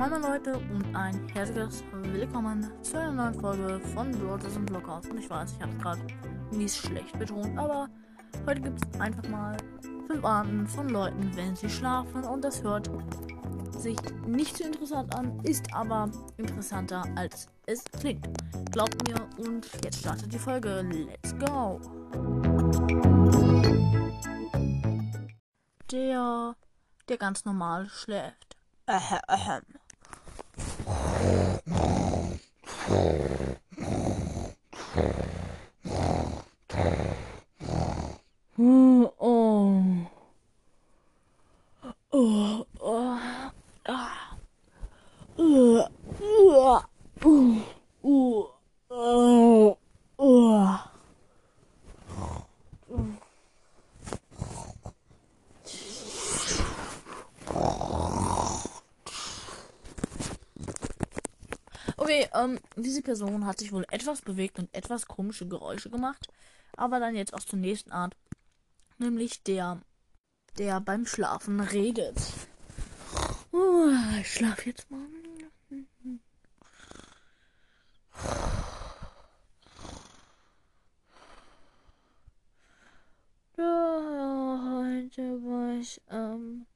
Moin Leute und ein herzliches Willkommen zu einer neuen Folge von Brothers und Blockhaus. Und ich weiß, ich habe es gerade mies schlecht betont, aber heute gibt es einfach mal fünf Arten von Leuten, wenn sie schlafen. Und das hört sich nicht so interessant an, ist aber interessanter als es klingt. Glaubt mir und jetzt startet die Folge. Let's go! Der, der ganz normal schläft. Ähä, ähä. Oh. Oh. Oh. Ah. Uh. Uh. Uh. Uh. Uh. Uh. Okay, ähm, diese Person hat sich wohl etwas bewegt und etwas komische Geräusche gemacht. Aber dann jetzt auch zur nächsten Art. Nämlich der, der beim Schlafen redet. Uh, ich schlaf jetzt mal. Ja, heute war ich am,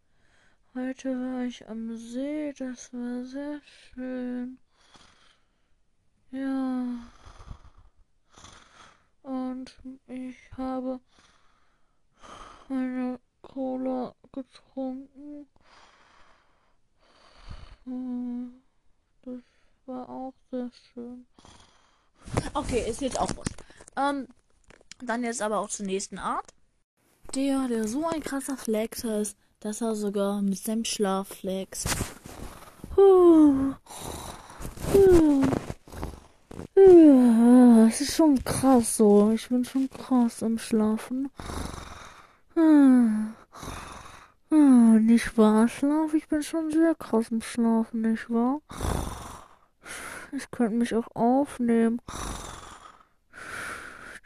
heute war ich am See, das war sehr schön. Ja. Und ich habe eine Cola getrunken. Das war auch sehr schön. Okay, ist jetzt auch wurscht. Ähm, dann jetzt aber auch zur nächsten Art. Der, der so ein krasser Flexer ist, dass er sogar mit seinem Schlaf flext. Huh. Huh. Ja, es ist schon krass so. Ich bin schon krass im Schlafen. Ah. Nicht wahr, Schlaf? Ich bin schon sehr krass im Schlafen, nicht wahr? Ich könnte mich auch aufnehmen.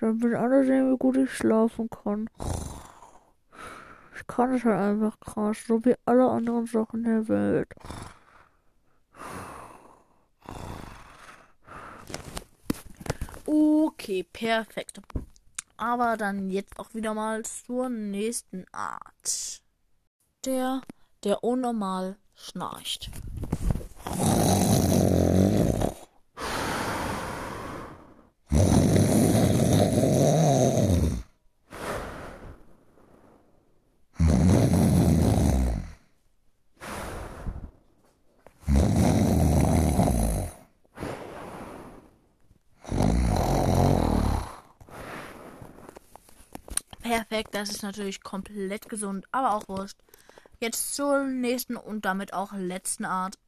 Dann will alle sehen, wie gut ich schlafen kann. Ich kann es halt einfach krass, so wie alle anderen Sachen der Welt. Okay, perfekt. Aber dann jetzt auch wieder mal zur nächsten Art. Der, der unnormal schnarcht. Perfekt, das ist natürlich komplett gesund, aber auch wurscht. Jetzt zur nächsten und damit auch letzten Art.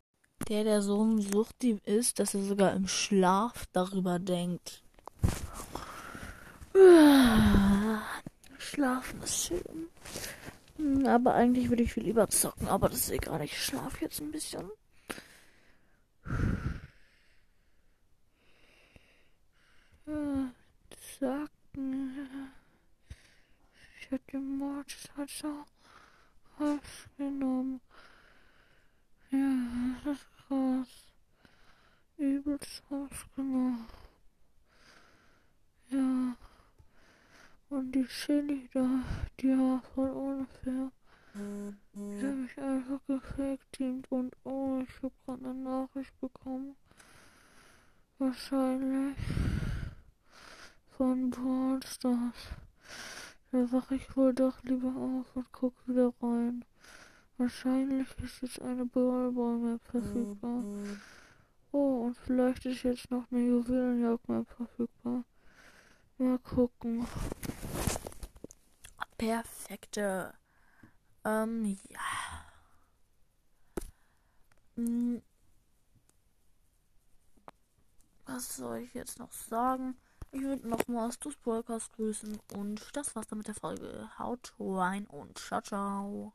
Der, der so ein Suchtdieb ist, dass er sogar im Schlaf darüber denkt. Schlafen ist schön. Hm, Aber eigentlich würde ich viel lieber zocken, aber das ist egal. Ich schlafe jetzt ein bisschen. Ja, Zacken. Ich hätte den Mord so aufgenommen. Ja, das ist krass. Übelst aufgenommen. Ja. Und die Chili da, die war voll unfair. Die hat mich einfach gefakteamt und oh, ich habe gerade eine Nachricht bekommen. Wahrscheinlich von Brawl. Da wache ich wohl doch lieber auf und gucke wieder rein. Wahrscheinlich ist jetzt eine Brawlball mehr verfügbar. Oh, und vielleicht ist jetzt noch eine Juwelenjagd mehr verfügbar. Mal gucken. Perfekte. Ähm, ja. Hm. Was soll ich jetzt noch sagen? Ich würde nochmals das Podcast grüßen und das war's dann mit der Folge. Haut rein und ciao, ciao.